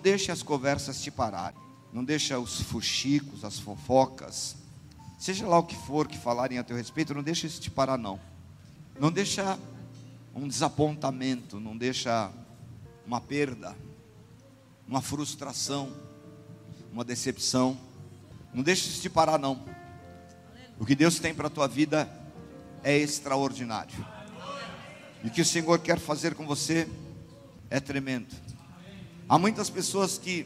deixe as conversas te pararem. Não deixa os fuxicos, as fofocas, seja lá o que for que falarem a teu respeito, não deixa isso te parar não. Não deixa um desapontamento, não deixa uma perda, uma frustração, uma decepção. Não deixa isso te parar não. O que Deus tem para a tua vida é extraordinário. E o que o Senhor quer fazer com você é tremendo. Há muitas pessoas que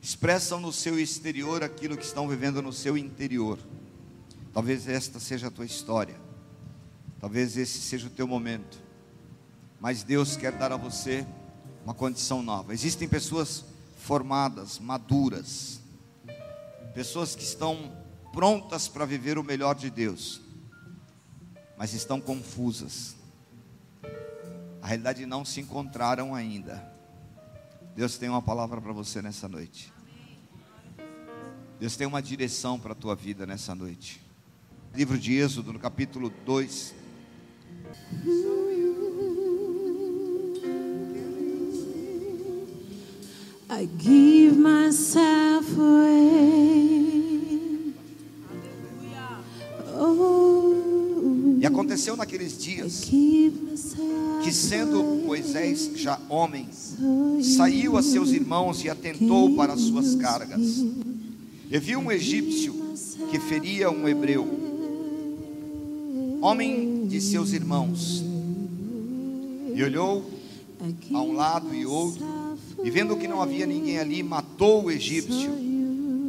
expressam no seu exterior aquilo que estão vivendo no seu interior. Talvez esta seja a tua história. Talvez esse seja o teu momento. Mas Deus quer dar a você uma condição nova. Existem pessoas formadas, maduras, pessoas que estão prontas para viver o melhor de Deus, mas estão confusas. A realidade não se encontraram ainda. Deus tem uma palavra para você nessa noite. Deus tem uma direção para a tua vida nessa noite. Livro de Êxodo, no capítulo 2. I give myself away. Aconteceu naqueles dias myself que, sendo Moisés já homem, saiu a seus irmãos e atentou para as suas cargas. E viu um egípcio que feria um hebreu, homem de seus irmãos. E olhou a um lado e outro, e vendo que não havia ninguém ali, matou o egípcio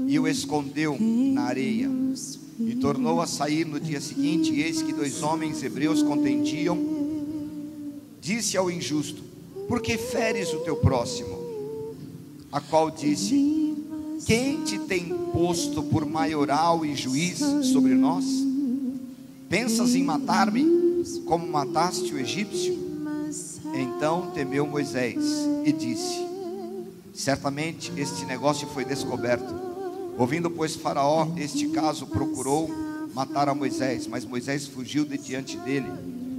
e o escondeu na areia. E tornou a sair no dia seguinte, e eis que dois homens hebreus contendiam. Disse ao injusto: Por que feres o teu próximo? A qual disse: Quem te tem posto por maioral e juiz sobre nós? Pensas em matar-me como mataste o egípcio? Então temeu Moisés e disse: Certamente este negócio foi descoberto. Ouvindo, pois, Faraó este caso, procurou matar a Moisés, mas Moisés fugiu de diante dele,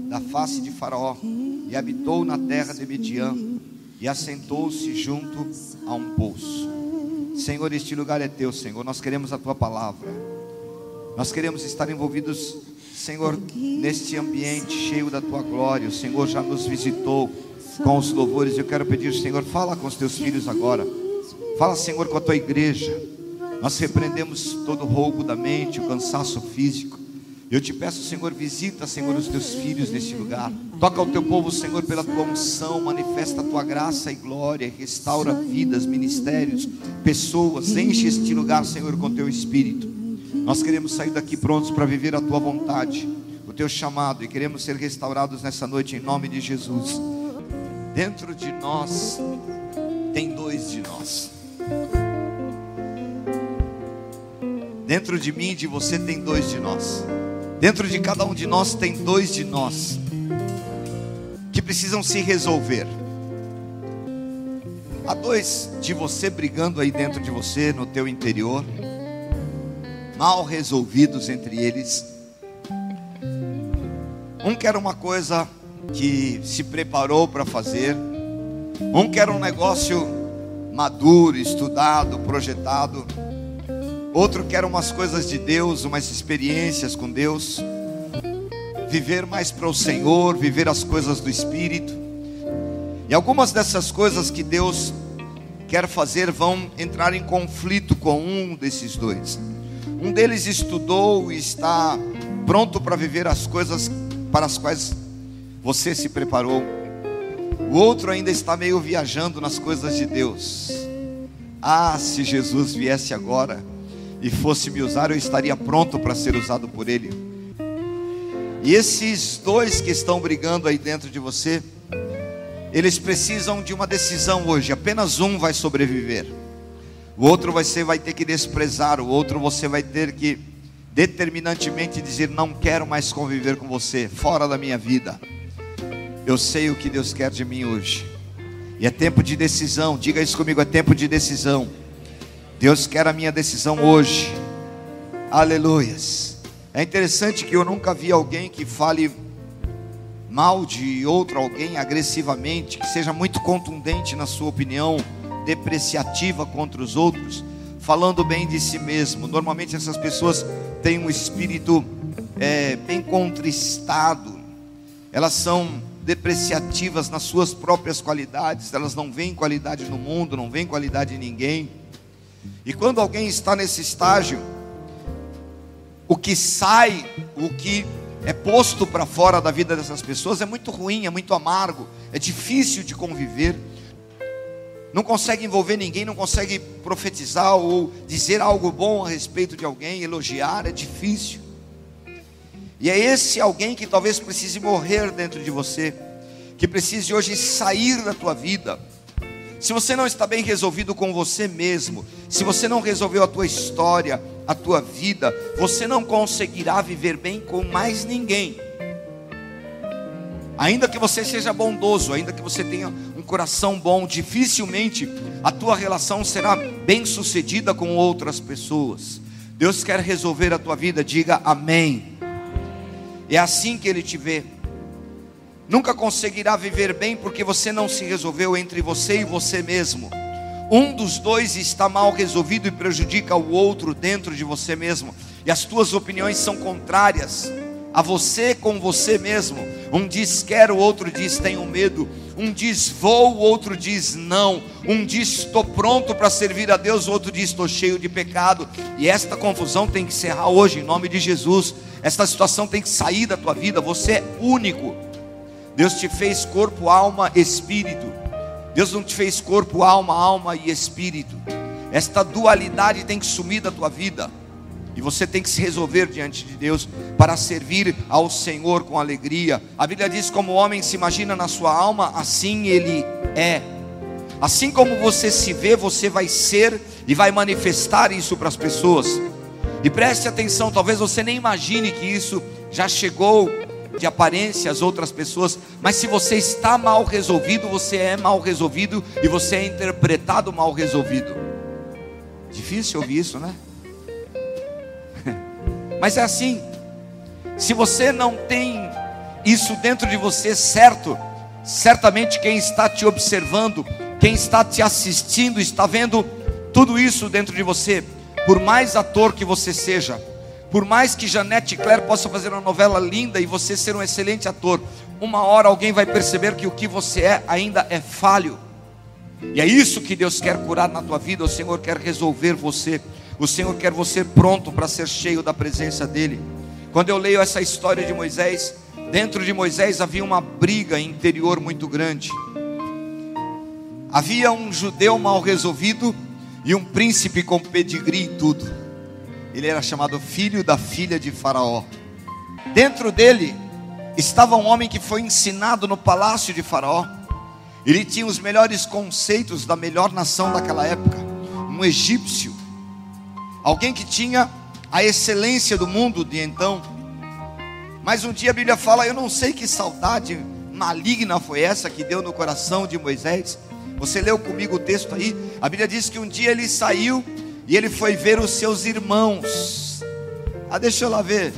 da face de Faraó, e habitou na terra de Midian, e assentou-se junto a um poço. Senhor, este lugar é teu, Senhor. Nós queremos a tua palavra. Nós queremos estar envolvidos, Senhor, neste ambiente cheio da tua glória. O Senhor já nos visitou com os louvores. Eu quero pedir, Senhor, fala com os teus filhos agora. Fala, Senhor, com a tua igreja. Nós repreendemos todo o roubo da mente, o cansaço físico. Eu te peço, Senhor, visita, Senhor, os teus filhos neste lugar. Toca o teu povo, Senhor, pela tua unção, manifesta a tua graça e glória, restaura vidas, ministérios, pessoas. Enche este lugar, Senhor, com teu espírito. Nós queremos sair daqui prontos para viver a tua vontade, o teu chamado, e queremos ser restaurados nessa noite em nome de Jesus. Dentro de nós tem dois de nós. Dentro de mim e de você tem dois de nós. Dentro de cada um de nós tem dois de nós que precisam se resolver. Há dois de você brigando aí dentro de você, no teu interior, mal resolvidos entre eles. Um quer uma coisa que se preparou para fazer, um quer um negócio maduro, estudado, projetado. Outro quer umas coisas de Deus, umas experiências com Deus, viver mais para o Senhor, viver as coisas do Espírito. E algumas dessas coisas que Deus quer fazer vão entrar em conflito com um desses dois. Um deles estudou e está pronto para viver as coisas para as quais você se preparou. O outro ainda está meio viajando nas coisas de Deus. Ah, se Jesus viesse agora e fosse me usar, eu estaria pronto para ser usado por Ele. E esses dois que estão brigando aí dentro de você, eles precisam de uma decisão hoje. Apenas um vai sobreviver. O outro você vai ter que desprezar. O outro você vai ter que determinantemente dizer: Não quero mais conviver com você, fora da minha vida. Eu sei o que Deus quer de mim hoje. E é tempo de decisão. Diga isso comigo: é tempo de decisão. Deus quer a minha decisão hoje. Aleluias. É interessante que eu nunca vi alguém que fale mal de outro alguém agressivamente, que seja muito contundente na sua opinião, depreciativa contra os outros, falando bem de si mesmo. Normalmente essas pessoas têm um espírito é, bem contristado, elas são depreciativas nas suas próprias qualidades, elas não veem qualidade no mundo, não veem qualidade em ninguém. E quando alguém está nesse estágio, o que sai, o que é posto para fora da vida dessas pessoas é muito ruim, é muito amargo, é difícil de conviver. Não consegue envolver ninguém, não consegue profetizar ou dizer algo bom a respeito de alguém, elogiar, é difícil. E é esse alguém que talvez precise morrer dentro de você, que precise hoje sair da tua vida. Se você não está bem resolvido com você mesmo, se você não resolveu a tua história, a tua vida, você não conseguirá viver bem com mais ninguém. Ainda que você seja bondoso, ainda que você tenha um coração bom, dificilmente a tua relação será bem sucedida com outras pessoas. Deus quer resolver a tua vida, diga amém. É assim que ele te vê. Nunca conseguirá viver bem porque você não se resolveu entre você e você mesmo. Um dos dois está mal resolvido e prejudica o outro dentro de você mesmo. E as tuas opiniões são contrárias a você com você mesmo. Um diz quero, o outro diz tenho medo. Um diz vou, o outro diz não. Um diz estou pronto para servir a Deus, o outro diz estou cheio de pecado. E esta confusão tem que encerrar hoje, em nome de Jesus. Esta situação tem que sair da tua vida. Você é único. Deus te fez corpo, alma, espírito. Deus não te fez corpo, alma, alma e espírito. Esta dualidade tem que sumir da tua vida. E você tem que se resolver diante de Deus para servir ao Senhor com alegria. A Bíblia diz: como o homem se imagina na sua alma, assim ele é. Assim como você se vê, você vai ser e vai manifestar isso para as pessoas. E preste atenção, talvez você nem imagine que isso já chegou de aparência às outras pessoas, mas se você está mal resolvido, você é mal resolvido e você é interpretado mal resolvido. Difícil ouvir isso, né? Mas é assim. Se você não tem isso dentro de você certo, certamente quem está te observando, quem está te assistindo, está vendo tudo isso dentro de você por mais ator que você seja, por mais que Janete Claire possa fazer uma novela linda e você ser um excelente ator, uma hora alguém vai perceber que o que você é ainda é falho. E é isso que Deus quer curar na tua vida, o Senhor quer resolver você. O Senhor quer você pronto para ser cheio da presença dEle. Quando eu leio essa história de Moisés, dentro de Moisés havia uma briga interior muito grande. Havia um judeu mal resolvido e um príncipe com pedigree e tudo. Ele era chamado filho da filha de Faraó. Dentro dele estava um homem que foi ensinado no palácio de Faraó. Ele tinha os melhores conceitos da melhor nação daquela época, um egípcio, alguém que tinha a excelência do mundo de então. Mas um dia a Bíblia fala: Eu não sei que saudade maligna foi essa que deu no coração de Moisés você leu comigo o texto aí? A Bíblia diz que um dia ele saiu e ele foi ver os seus irmãos. Ah, deixa eu lá ver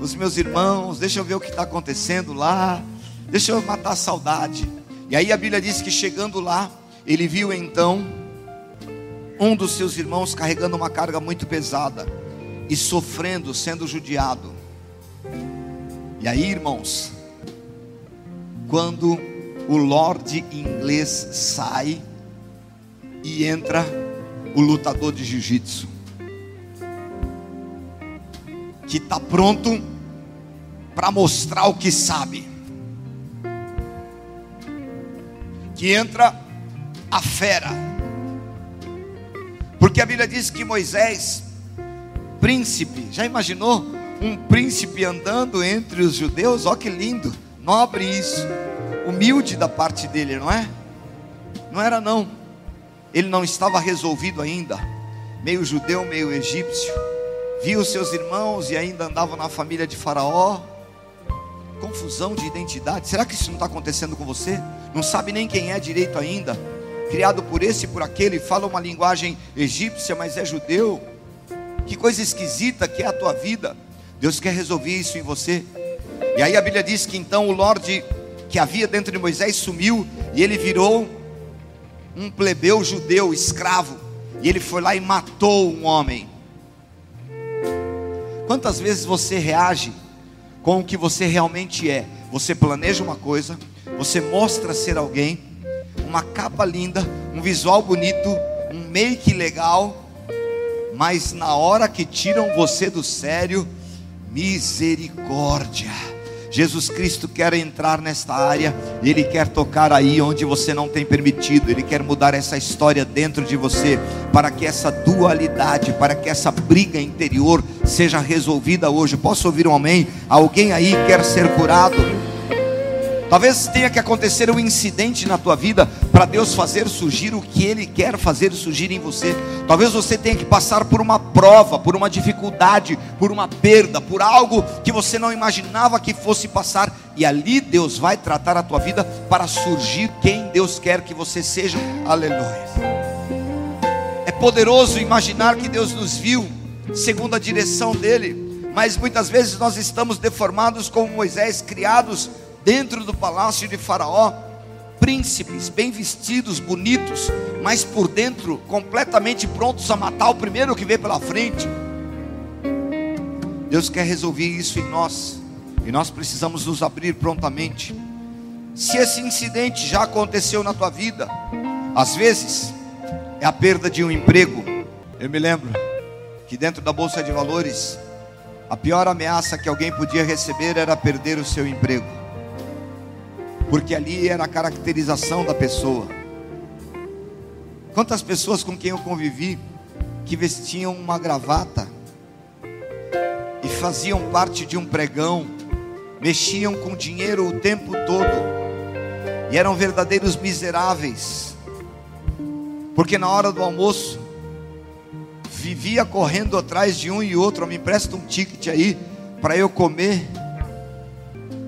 os meus irmãos, deixa eu ver o que está acontecendo lá, deixa eu matar a saudade. E aí a Bíblia diz que chegando lá, ele viu então um dos seus irmãos carregando uma carga muito pesada e sofrendo, sendo judiado. E aí, irmãos, quando o Lorde inglês sai e entra o lutador de jiu-jitsu, que está pronto para mostrar o que sabe, que entra a fera, porque a Bíblia diz que Moisés, príncipe, já imaginou um príncipe andando entre os judeus? Ó que lindo, nobre isso humilde da parte dele, não é? Não era não. Ele não estava resolvido ainda. Meio judeu, meio egípcio. Viu seus irmãos e ainda andava na família de Faraó. Confusão de identidade. Será que isso não está acontecendo com você? Não sabe nem quem é direito ainda. Criado por esse e por aquele, fala uma linguagem egípcia, mas é judeu. Que coisa esquisita que é a tua vida. Deus quer resolver isso em você. E aí a Bíblia diz que então o Lorde que havia dentro de Moisés sumiu e ele virou um plebeu judeu, escravo, e ele foi lá e matou um homem. Quantas vezes você reage com o que você realmente é? Você planeja uma coisa, você mostra ser alguém, uma capa linda, um visual bonito, um make legal, mas na hora que tiram você do sério, misericórdia. Jesus Cristo quer entrar nesta área, Ele quer tocar aí onde você não tem permitido, Ele quer mudar essa história dentro de você, para que essa dualidade, para que essa briga interior seja resolvida hoje. Posso ouvir um amém? Alguém aí quer ser curado? Talvez tenha que acontecer um incidente na tua vida para Deus fazer surgir o que Ele quer fazer surgir em você. Talvez você tenha que passar por uma prova, por uma dificuldade, por uma perda, por algo que você não imaginava que fosse passar, e ali Deus vai tratar a tua vida para surgir quem Deus quer que você seja. Aleluia. É poderoso imaginar que Deus nos viu segundo a direção dele, mas muitas vezes nós estamos deformados como Moisés, criados dentro do palácio de Faraó, príncipes bem vestidos, bonitos, mas por dentro completamente prontos a matar o primeiro que vê pela frente. Deus quer resolver isso em nós, e nós precisamos nos abrir prontamente. Se esse incidente já aconteceu na tua vida, às vezes é a perda de um emprego. Eu me lembro que dentro da bolsa de valores, a pior ameaça que alguém podia receber era perder o seu emprego porque ali era a caracterização da pessoa. Quantas pessoas com quem eu convivi que vestiam uma gravata e faziam parte de um pregão, mexiam com dinheiro o tempo todo e eram verdadeiros miseráveis, porque na hora do almoço vivia correndo atrás de um e outro, me empresta um ticket aí para eu comer.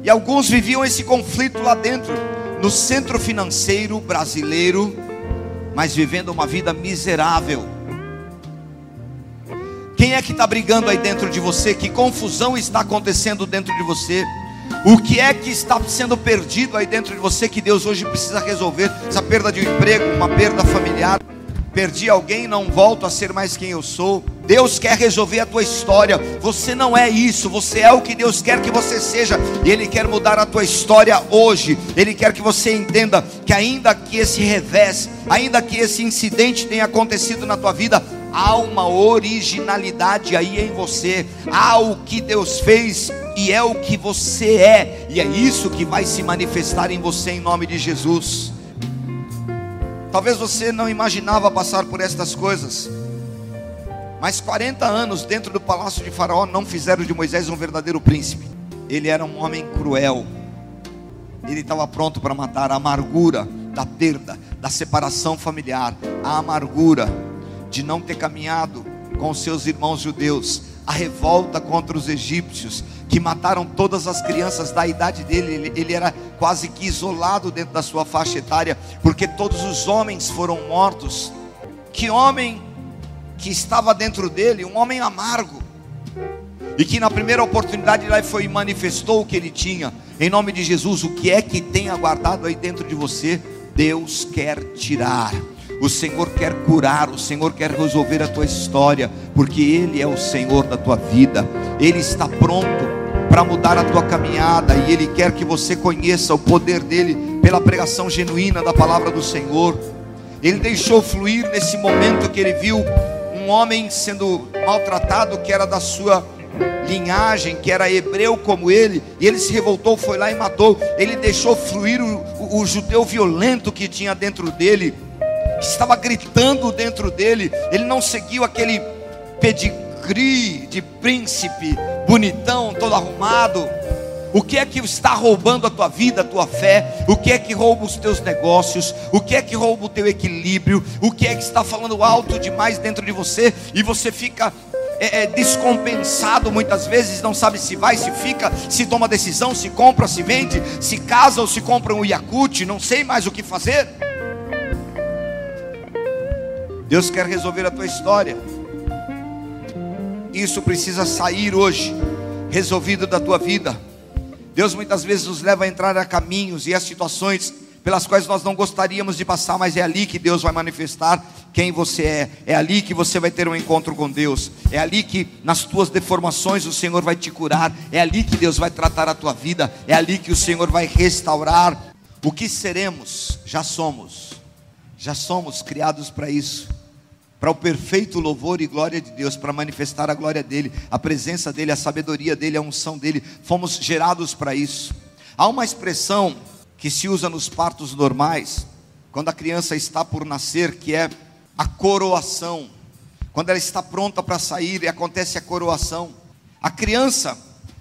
E alguns viviam esse conflito lá dentro, no centro financeiro brasileiro, mas vivendo uma vida miserável. Quem é que está brigando aí dentro de você? Que confusão está acontecendo dentro de você? O que é que está sendo perdido aí dentro de você que Deus hoje precisa resolver? Essa perda de um emprego, uma perda familiar, perdi alguém, não volto a ser mais quem eu sou. Deus quer resolver a tua história. Você não é isso, você é o que Deus quer que você seja. E Ele quer mudar a tua história hoje. Ele quer que você entenda que, ainda que esse revés, ainda que esse incidente tenha acontecido na tua vida, há uma originalidade aí em você. Há o que Deus fez e é o que você é. E é isso que vai se manifestar em você em nome de Jesus. Talvez você não imaginava passar por estas coisas. Mas 40 anos dentro do palácio de Faraó não fizeram de Moisés um verdadeiro príncipe. Ele era um homem cruel. Ele estava pronto para matar a amargura da perda, da separação familiar, a amargura de não ter caminhado com seus irmãos judeus, a revolta contra os egípcios, que mataram todas as crianças da idade dele. Ele, ele, era quase que isolado dentro da sua faixa etária, porque todos os homens foram mortos. Que homem que estava dentro dele, um homem amargo, e que na primeira oportunidade lá foi manifestou o que ele tinha. Em nome de Jesus, o que é que tem aguardado aí dentro de você? Deus quer tirar. O Senhor quer curar, o Senhor quer resolver a tua história, porque Ele é o Senhor da tua vida, Ele está pronto para mudar a tua caminhada e Ele quer que você conheça o poder dele pela pregação genuína da palavra do Senhor. Ele deixou fluir nesse momento que ele viu um homem sendo maltratado que era da sua linhagem, que era hebreu como ele, e ele se revoltou, foi lá e matou. Ele deixou fluir o, o, o judeu violento que tinha dentro dele, que estava gritando dentro dele. Ele não seguiu aquele pedigree de príncipe, bonitão, todo arrumado. O que é que está roubando a tua vida, a tua fé? O que é que rouba os teus negócios? O que é que rouba o teu equilíbrio? O que é que está falando alto demais dentro de você e você fica é, é, descompensado muitas vezes, não sabe se vai, se fica, se toma decisão, se compra, se vende, se casa ou se compra um Yakut, não sei mais o que fazer. Deus quer resolver a tua história. Isso precisa sair hoje, resolvido da tua vida. Deus muitas vezes nos leva a entrar a caminhos e a situações pelas quais nós não gostaríamos de passar, mas é ali que Deus vai manifestar quem você é. É ali que você vai ter um encontro com Deus. É ali que nas tuas deformações o Senhor vai te curar. É ali que Deus vai tratar a tua vida. É ali que o Senhor vai restaurar. O que seremos? Já somos. Já somos criados para isso. Para o perfeito louvor e glória de Deus, para manifestar a glória dele, a presença dele, a sabedoria dele, a unção dele. Fomos gerados para isso. Há uma expressão que se usa nos partos normais, quando a criança está por nascer, que é a coroação. Quando ela está pronta para sair e acontece a coroação. A criança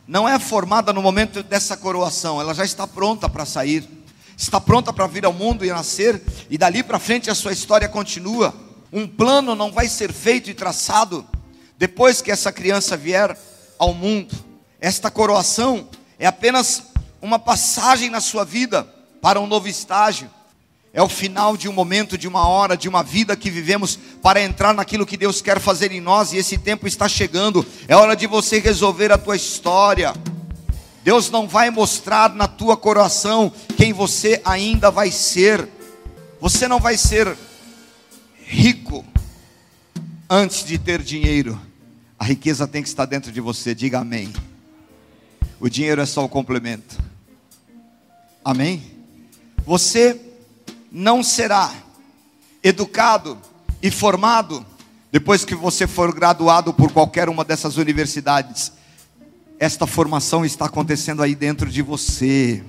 não é formada no momento dessa coroação, ela já está pronta para sair. Está pronta para vir ao mundo e nascer, e dali para frente a sua história continua. Um plano não vai ser feito e traçado depois que essa criança vier ao mundo. Esta coroação é apenas uma passagem na sua vida para um novo estágio. É o final de um momento, de uma hora, de uma vida que vivemos para entrar naquilo que Deus quer fazer em nós e esse tempo está chegando. É hora de você resolver a tua história. Deus não vai mostrar na tua coração quem você ainda vai ser. Você não vai ser rico antes de ter dinheiro. A riqueza tem que estar dentro de você. Diga amém. O dinheiro é só o complemento. Amém? Você não será educado e formado depois que você for graduado por qualquer uma dessas universidades. Esta formação está acontecendo aí dentro de você.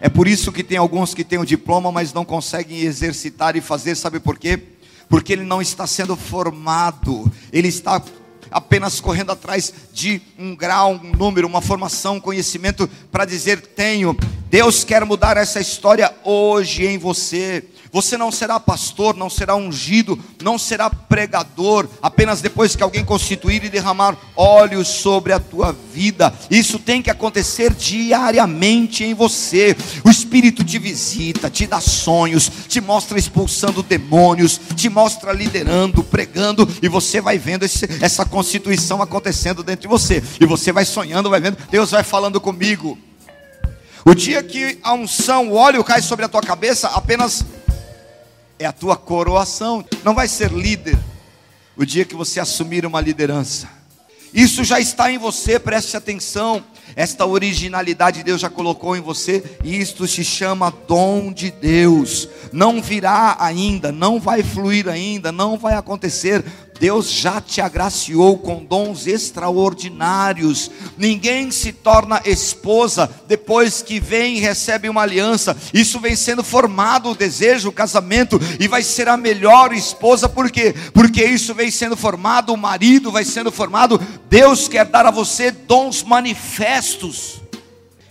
É por isso que tem alguns que têm o diploma, mas não conseguem exercitar e fazer, sabe por quê? Porque ele não está sendo formado, ele está apenas correndo atrás de um grau, um número, uma formação, um conhecimento para dizer tenho. Deus quer mudar essa história hoje em você. Você não será pastor, não será ungido, não será pregador, apenas depois que alguém constituir e derramar óleo sobre a tua vida. Isso tem que acontecer diariamente em você. O Espírito te visita, te dá sonhos, te mostra expulsando demônios, te mostra liderando, pregando, e você vai vendo esse, essa constituição acontecendo dentro de você. E você vai sonhando, vai vendo, Deus vai falando comigo. O dia que a unção, o óleo cai sobre a tua cabeça, apenas é a tua coroação. Não vai ser líder o dia que você assumir uma liderança. Isso já está em você, preste atenção. Esta originalidade Deus já colocou em você, e isto se chama dom de Deus. Não virá ainda, não vai fluir ainda, não vai acontecer. Deus já te agraciou com dons extraordinários. Ninguém se torna esposa depois que vem e recebe uma aliança. Isso vem sendo formado o desejo, o casamento, e vai ser a melhor esposa, por quê? Porque isso vem sendo formado, o marido vai sendo formado. Deus quer dar a você dons manifestos.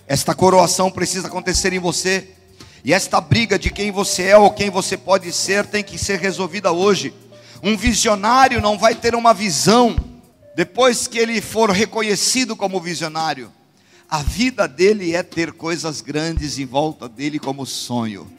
Esta coroação precisa acontecer em você. E esta briga de quem você é ou quem você pode ser tem que ser resolvida hoje. Um visionário não vai ter uma visão depois que ele for reconhecido como visionário. A vida dele é ter coisas grandes em volta dele como sonho.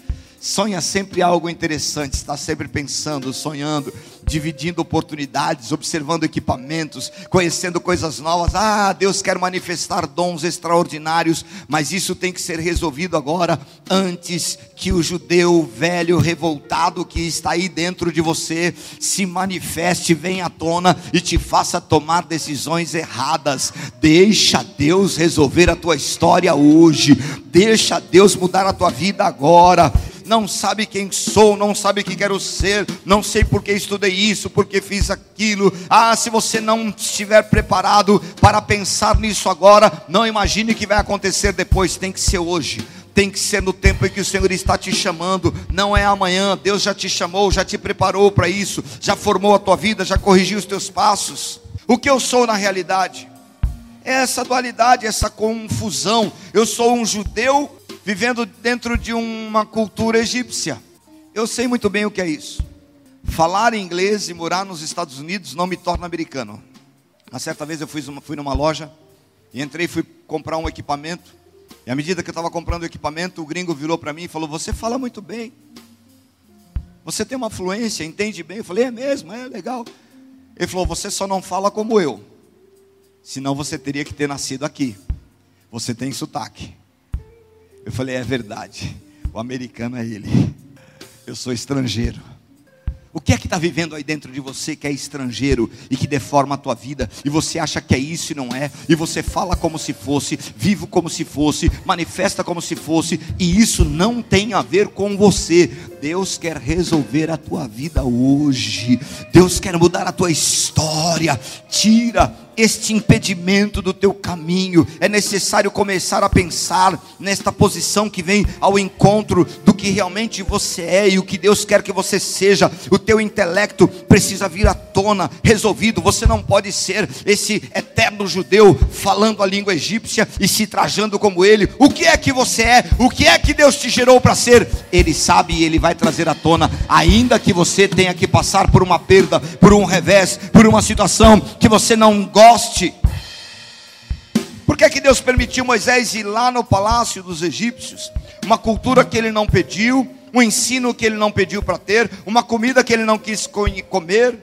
Sonha sempre algo interessante, está sempre pensando, sonhando, dividindo oportunidades, observando equipamentos, conhecendo coisas novas. Ah, Deus quer manifestar dons extraordinários, mas isso tem que ser resolvido agora, antes que o judeu velho revoltado que está aí dentro de você se manifeste, venha à tona e te faça tomar decisões erradas. Deixa Deus resolver a tua história hoje, deixa Deus mudar a tua vida agora não sabe quem sou, não sabe o que quero ser, não sei porque estudei isso, porque fiz aquilo. Ah, se você não estiver preparado para pensar nisso agora, não imagine que vai acontecer depois, tem que ser hoje tem que ser no tempo em que o Senhor está te chamando, não é amanhã. Deus já te chamou, já te preparou para isso, já formou a tua vida, já corrigiu os teus passos. O que eu sou na realidade? É essa dualidade, essa confusão. Eu sou um judeu vivendo dentro de uma cultura egípcia. Eu sei muito bem o que é isso. Falar inglês e morar nos Estados Unidos não me torna americano. Uma certa vez eu fui, fui numa loja e entrei e fui comprar um equipamento. E à medida que eu estava comprando o equipamento, o gringo virou para mim e falou: Você fala muito bem. Você tem uma fluência, entende bem. Eu falei: É mesmo, é legal. Ele falou: Você só não fala como eu. Senão você teria que ter nascido aqui. Você tem sotaque. Eu falei, é verdade. O americano é ele. Eu sou estrangeiro. O que é que está vivendo aí dentro de você que é estrangeiro e que deforma a tua vida? E você acha que é isso e não é? E você fala como se fosse, vive como se fosse, manifesta como se fosse, e isso não tem a ver com você. Deus quer resolver a tua vida hoje. Deus quer mudar a tua história. Tira este impedimento do teu caminho. É necessário começar a pensar nesta posição que vem ao encontro do que realmente você é e o que Deus quer que você seja. O teu intelecto precisa vir à tona, resolvido. Você não pode ser esse eterno judeu falando a língua egípcia e se trajando como ele. O que é que você é? O que é que Deus te gerou para ser? Ele sabe e ele vai trazer à tona, ainda que você tenha que passar por uma perda, por um revés, por uma situação que você não gosta Por que, que Deus permitiu Moisés ir lá no palácio dos egípcios? Uma cultura que ele não pediu, um ensino que ele não pediu para ter, uma comida que ele não quis comer.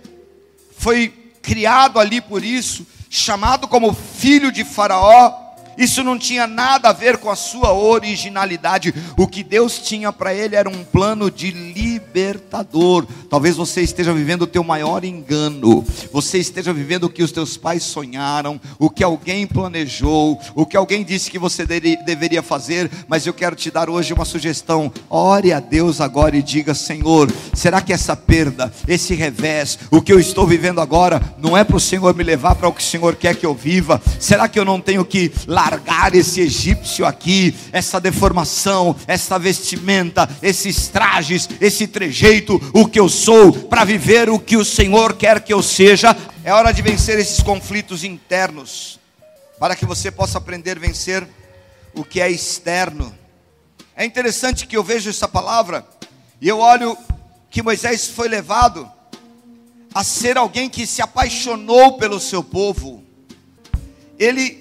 Foi criado ali por isso, chamado como filho de Faraó, isso não tinha nada a ver com a sua originalidade. O que Deus tinha para ele era um plano de libertador. Talvez você esteja vivendo o teu maior engano. Você esteja vivendo o que os teus pais sonharam, o que alguém planejou, o que alguém disse que você deveria fazer, mas eu quero te dar hoje uma sugestão. Ore a Deus agora e diga: Senhor, será que essa perda, esse revés, o que eu estou vivendo agora, não é para o Senhor me levar para o que o Senhor quer que eu viva? Será que eu não tenho que largar esse egípcio aqui, essa deformação, essa vestimenta, esses trajes, esse trejeito, o que eu sou, para viver o que o Senhor quer que eu seja. É hora de vencer esses conflitos internos, para que você possa aprender a vencer o que é externo. É interessante que eu vejo essa palavra e eu olho que Moisés foi levado a ser alguém que se apaixonou pelo seu povo. Ele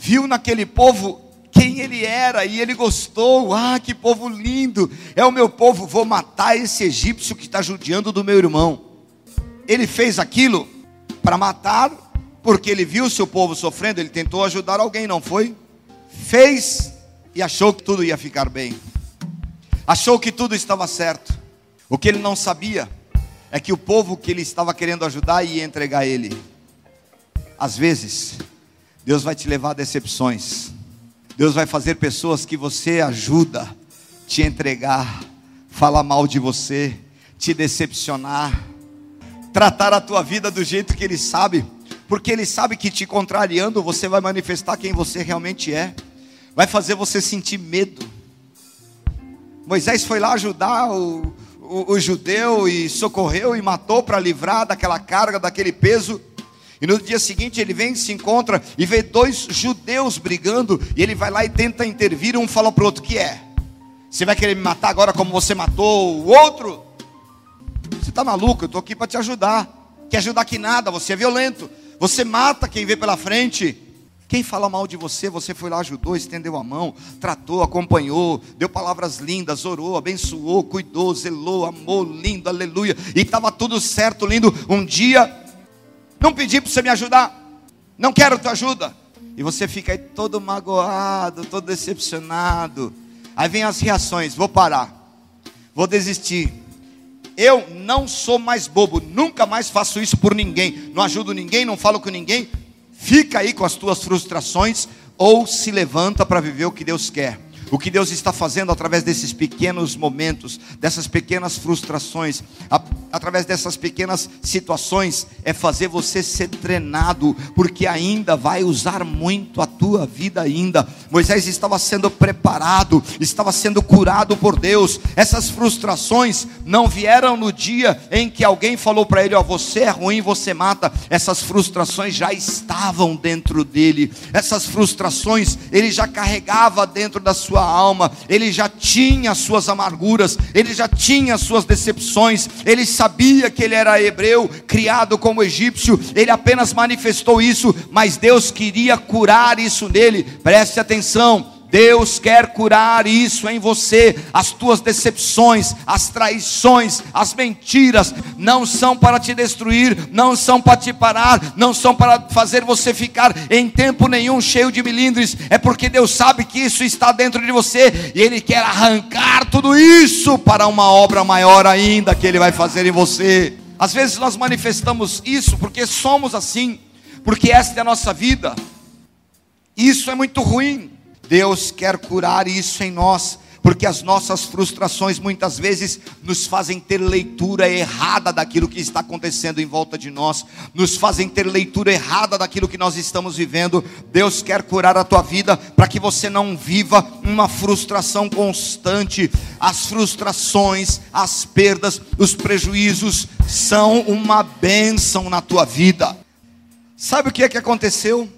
viu naquele povo quem ele era e ele gostou. Ah, que povo lindo! É o meu povo, vou matar esse egípcio que está judiando do meu irmão. Ele fez aquilo para matar, porque ele viu seu povo sofrendo, ele tentou ajudar alguém, não foi? Fez e achou que tudo ia ficar bem, achou que tudo estava certo. O que ele não sabia é que o povo que ele estava querendo ajudar ia entregar ele. Às vezes, Deus vai te levar a decepções. Deus vai fazer pessoas que você ajuda te entregar, falar mal de você, te decepcionar, tratar a tua vida do jeito que Ele sabe, porque Ele sabe que te contrariando você vai manifestar quem você realmente é, vai fazer você sentir medo. Moisés foi lá ajudar o, o, o judeu e socorreu e matou para livrar daquela carga, daquele peso. E no dia seguinte ele vem, se encontra e vê dois judeus brigando. E ele vai lá e tenta intervir. Um fala para o outro: que é? Você vai querer me matar agora como você matou o outro? Você está maluco? Eu estou aqui para te ajudar. Quer ajudar que nada? Você é violento. Você mata quem vê pela frente. Quem fala mal de você, você foi lá, ajudou, estendeu a mão, tratou, acompanhou, deu palavras lindas, orou, abençoou, cuidou, zelou, amou, lindo, aleluia. E estava tudo certo, lindo. Um dia não pedi para você me ajudar. Não quero tua ajuda. E você fica aí todo magoado, todo decepcionado. Aí vem as reações: vou parar, vou desistir. Eu não sou mais bobo, nunca mais faço isso por ninguém. Não ajudo ninguém, não falo com ninguém. Fica aí com as tuas frustrações ou se levanta para viver o que Deus quer. O que Deus está fazendo através desses pequenos momentos, dessas pequenas frustrações, a, através dessas pequenas situações, é fazer você ser treinado, porque ainda vai usar muito a tua vida ainda. Moisés estava sendo preparado, estava sendo curado por Deus. Essas frustrações não vieram no dia em que alguém falou para ele: ó, você é ruim, você mata. Essas frustrações já estavam dentro dele. Essas frustrações ele já carregava dentro da sua sua alma, ele já tinha suas amarguras, ele já tinha suas decepções, ele sabia que ele era hebreu, criado como egípcio, ele apenas manifestou isso, mas Deus queria curar isso nele. Preste atenção, Deus quer curar isso em você. As tuas decepções, as traições, as mentiras não são para te destruir, não são para te parar, não são para fazer você ficar em tempo nenhum cheio de milindres. É porque Deus sabe que isso está dentro de você e Ele quer arrancar tudo isso para uma obra maior ainda que Ele vai fazer em você. Às vezes nós manifestamos isso porque somos assim, porque esta é a nossa vida. Isso é muito ruim. Deus quer curar isso em nós, porque as nossas frustrações muitas vezes nos fazem ter leitura errada daquilo que está acontecendo em volta de nós, nos fazem ter leitura errada daquilo que nós estamos vivendo. Deus quer curar a tua vida para que você não viva uma frustração constante. As frustrações, as perdas, os prejuízos são uma bênção na tua vida. Sabe o que é que aconteceu?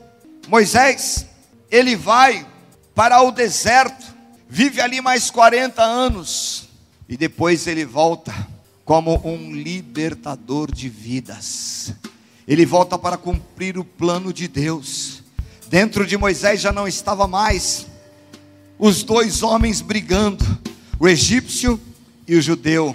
Moisés, ele vai para o deserto, vive ali mais 40 anos e depois ele volta como um libertador de vidas. Ele volta para cumprir o plano de Deus. Dentro de Moisés já não estava mais os dois homens brigando, o egípcio e o judeu.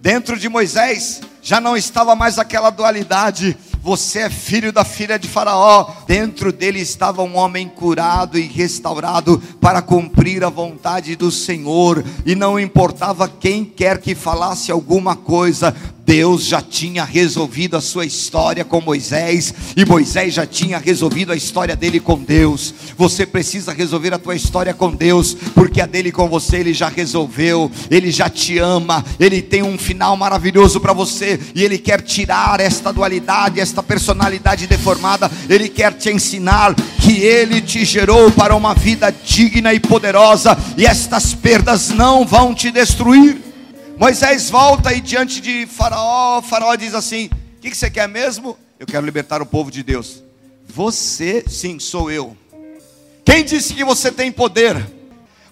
Dentro de Moisés já não estava mais aquela dualidade você é filho da filha de Faraó. Dentro dele estava um homem curado e restaurado para cumprir a vontade do Senhor, e não importava quem quer que falasse alguma coisa, Deus já tinha resolvido a sua história com Moisés e Moisés já tinha resolvido a história dele com Deus. Você precisa resolver a tua história com Deus, porque a dele com você ele já resolveu. Ele já te ama, ele tem um final maravilhoso para você e ele quer tirar esta dualidade, esta personalidade deformada. Ele quer te ensinar que ele te gerou para uma vida digna e poderosa e estas perdas não vão te destruir. Moisés volta e diante de Faraó, Faraó diz assim: O que, que você quer mesmo? Eu quero libertar o povo de Deus. Você, sim, sou eu. Quem disse que você tem poder?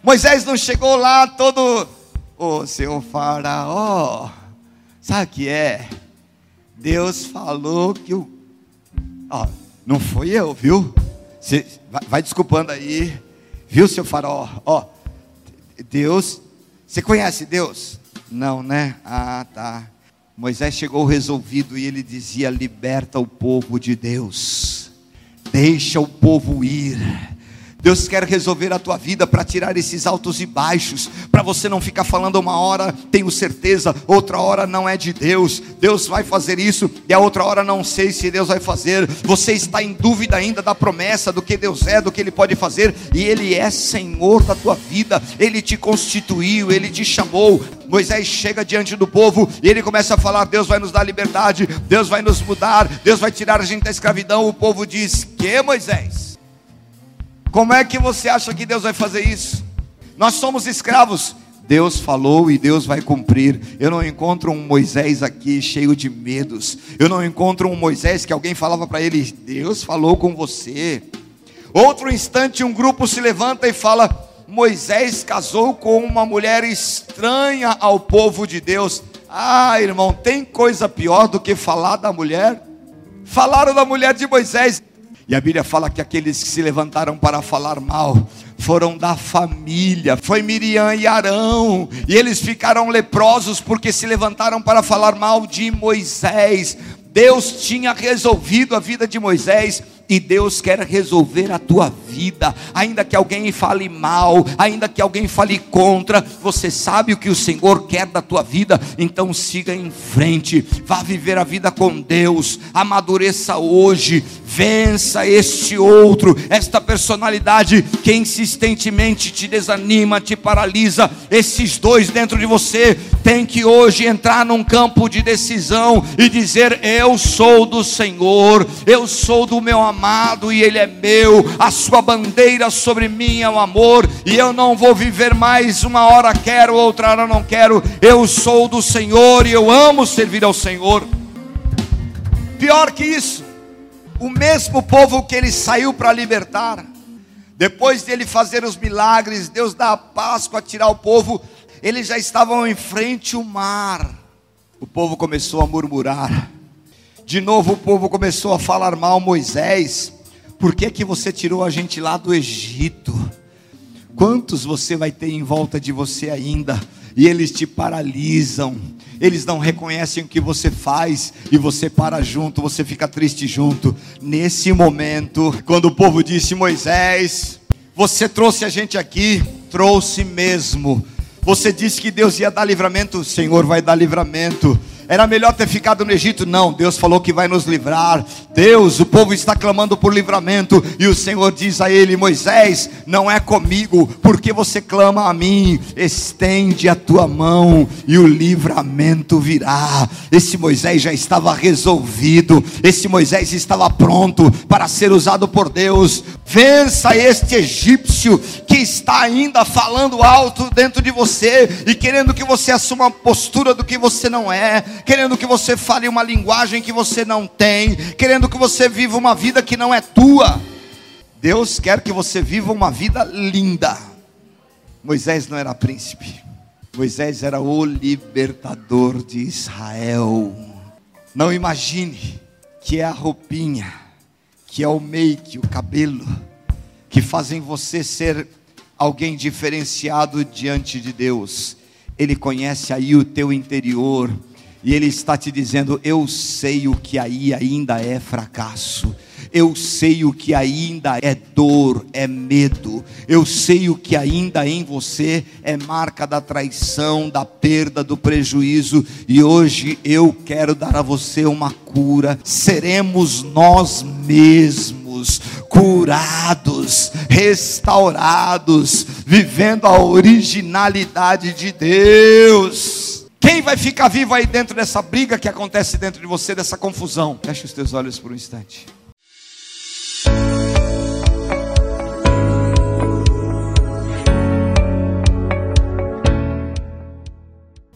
Moisés não chegou lá todo, ô oh, seu Faraó, sabe o que é? Deus falou que o. Ó, não foi eu, viu? Você, vai, vai desculpando aí, viu, seu Faraó? Ó, Deus, você conhece Deus? Não, né? Ah, tá. Moisés chegou resolvido e ele dizia: liberta o povo de Deus, deixa o povo ir Deus quer resolver a tua vida para tirar esses altos e baixos, para você não ficar falando uma hora, tenho certeza, outra hora não é de Deus. Deus vai fazer isso e a outra hora não sei se Deus vai fazer. Você está em dúvida ainda da promessa do que Deus é, do que ele pode fazer, e ele é Senhor da tua vida. Ele te constituiu, ele te chamou. Moisés chega diante do povo e ele começa a falar: Deus vai nos dar liberdade, Deus vai nos mudar, Deus vai tirar a gente da escravidão. O povo diz: Que Moisés? Como é que você acha que Deus vai fazer isso? Nós somos escravos. Deus falou e Deus vai cumprir. Eu não encontro um Moisés aqui cheio de medos. Eu não encontro um Moisés que alguém falava para ele: Deus falou com você. Outro instante, um grupo se levanta e fala: Moisés casou com uma mulher estranha ao povo de Deus. Ah, irmão, tem coisa pior do que falar da mulher? Falaram da mulher de Moisés. E a Bíblia fala que aqueles que se levantaram para falar mal foram da família, foi Miriam e Arão, e eles ficaram leprosos porque se levantaram para falar mal de Moisés. Deus tinha resolvido a vida de Moisés e Deus quer resolver a tua vida, ainda que alguém fale mal, ainda que alguém fale contra, você sabe o que o Senhor quer da tua vida, então siga em frente, vá viver a vida com Deus, amadureça hoje, vença este outro, esta personalidade que insistentemente te desanima, te paralisa. Esses dois dentro de você tem que hoje entrar num campo de decisão e dizer: Eu sou do Senhor, eu sou do meu amado e Ele é meu, a sua bandeira sobre mim é o amor, e eu não vou viver mais uma hora quero, outra hora não quero. Eu sou do Senhor e eu amo servir ao Senhor. Pior que isso, o mesmo povo que ele saiu para libertar, depois dele fazer os milagres, Deus dá a Páscoa, tirar o povo, eles já estavam em frente ao mar. O povo começou a murmurar. De novo o povo começou a falar mal Moisés. Por que que você tirou a gente lá do Egito? Quantos você vai ter em volta de você ainda? E eles te paralisam, eles não reconhecem o que você faz e você para junto, você fica triste junto. Nesse momento, quando o povo disse: Moisés, você trouxe a gente aqui, trouxe mesmo. Você disse que Deus ia dar livramento, o Senhor vai dar livramento. Era melhor ter ficado no Egito? Não, Deus falou que vai nos livrar. Deus, o povo está clamando por livramento. E o Senhor diz a ele: Moisés, não é comigo, porque você clama a mim. Estende a tua mão e o livramento virá. Esse Moisés já estava resolvido. Esse Moisés estava pronto para ser usado por Deus. Vença este egípcio que está ainda falando alto dentro de você e querendo que você assuma a postura do que você não é querendo que você fale uma linguagem que você não tem, querendo que você viva uma vida que não é tua. Deus quer que você viva uma vida linda. Moisés não era príncipe, Moisés era o libertador de Israel. Não imagine que é a roupinha, que é o make, o cabelo, que fazem você ser alguém diferenciado diante de Deus. Ele conhece aí o teu interior, e Ele está te dizendo: Eu sei o que aí ainda é fracasso. Eu sei o que ainda é dor, é medo. Eu sei o que ainda em você é marca da traição, da perda, do prejuízo. E hoje eu quero dar a você uma cura. Seremos nós mesmos curados, restaurados, vivendo a originalidade de Deus. Quem vai ficar vivo aí dentro dessa briga que acontece dentro de você, dessa confusão? Feche os teus olhos por um instante.